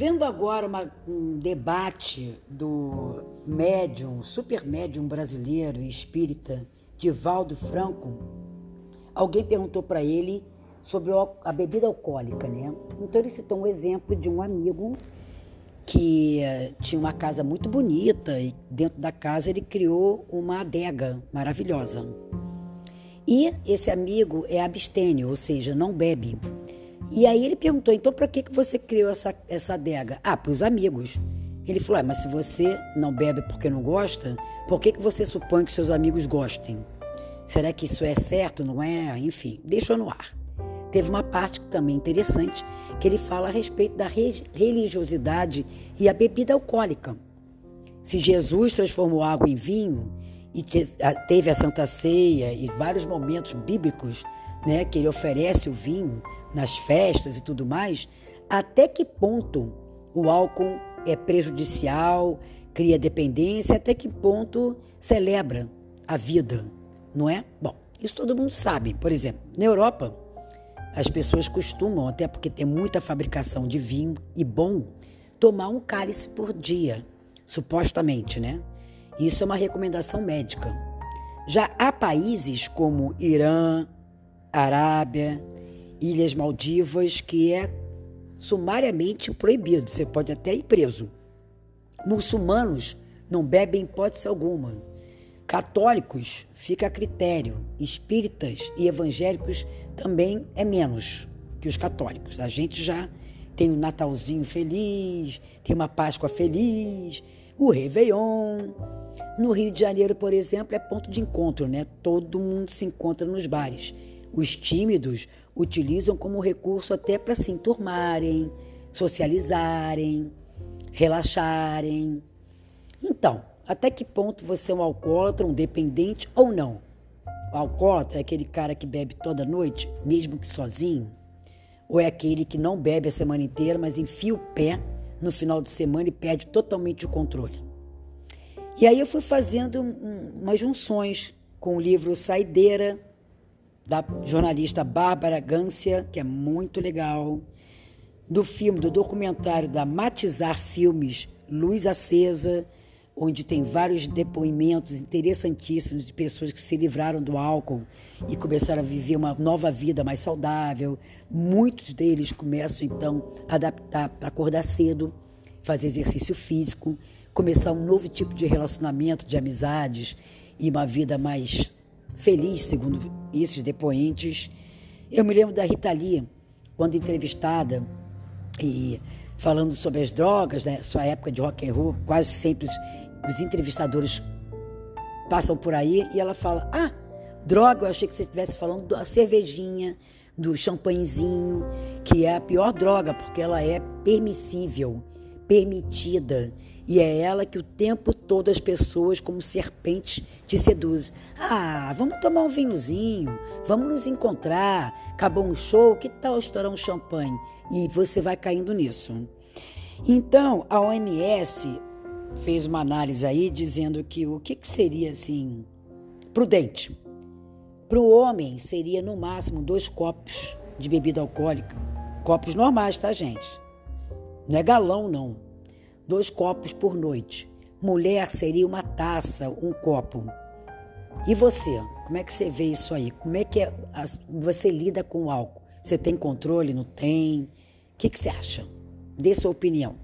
Vendo agora uma, um debate do médium, super médium brasileiro e espírita, Divaldo Franco, alguém perguntou para ele sobre a bebida alcoólica, né? Então ele citou um exemplo de um amigo que uh, tinha uma casa muito bonita e dentro da casa ele criou uma adega maravilhosa. E esse amigo é abstênio, ou seja, não bebe. E aí ele perguntou: então para que, que você criou essa, essa adega? Ah, para os amigos. Ele falou: ah, mas se você não bebe porque não gosta, por que, que você supõe que seus amigos gostem? Será que isso é certo? Não é? Enfim, deixou no ar. Teve uma parte também interessante que ele fala a respeito da religiosidade e a bebida alcoólica. Se Jesus transformou água em vinho e teve a Santa Ceia e vários momentos bíblicos né, que ele oferece o vinho nas festas e tudo mais, até que ponto o álcool é prejudicial, cria dependência, até que ponto celebra a vida, não é? Bom, isso todo mundo sabe. Por exemplo, na Europa, as pessoas costumam, até porque tem muita fabricação de vinho e bom, tomar um cálice por dia, supostamente, né? Isso é uma recomendação médica. Já há países como Irã, Arábia, Ilhas Maldivas, que é sumariamente proibido, você pode até ir preso. Muçulmanos não bebem hipótese alguma. Católicos fica a critério, espíritas e evangélicos também é menos que os católicos. A gente já tem um Natalzinho feliz, tem uma Páscoa feliz, o Réveillon. No Rio de Janeiro, por exemplo, é ponto de encontro, né? Todo mundo se encontra nos bares. Os tímidos utilizam como recurso até para se enturmarem, socializarem, relaxarem. Então, até que ponto você é um alcoólatra, um dependente ou não? O alcoólatra é aquele cara que bebe toda noite, mesmo que sozinho? Ou é aquele que não bebe a semana inteira, mas enfia o pé no final de semana e perde totalmente o controle? E aí eu fui fazendo um, umas junções com o livro Saideira, da jornalista Bárbara Gância, que é muito legal, do filme, do documentário da Matizar Filmes, Luz Acesa, onde tem vários depoimentos interessantíssimos de pessoas que se livraram do álcool e começaram a viver uma nova vida mais saudável. Muitos deles começam então a adaptar para acordar cedo, fazer exercício físico, começar um novo tipo de relacionamento, de amizades e uma vida mais feliz, segundo esses depoentes. Eu me lembro da Rita Lee, quando entrevistada e falando sobre as drogas, né? Sua época de rock and roll, quase sempre os entrevistadores passam por aí e ela fala: Ah, droga, eu achei que você estivesse falando da cervejinha, do champanhezinho, que é a pior droga, porque ela é permissível, permitida. E é ela que o tempo todo as pessoas, como serpentes, te seduzem. Ah, vamos tomar um vinhozinho, vamos nos encontrar. Acabou um show, que tal estourar um champanhe? E você vai caindo nisso. Então, a OMS fez uma análise aí dizendo que o que, que seria assim prudente. Para o homem seria no máximo dois copos de bebida alcoólica, copos normais, tá gente? Não é galão não. Dois copos por noite. Mulher seria uma taça, um copo. E você? Como é que você vê isso aí? Como é que é, você lida com o álcool? Você tem controle? Não tem? O que, que você acha? Dê sua opinião.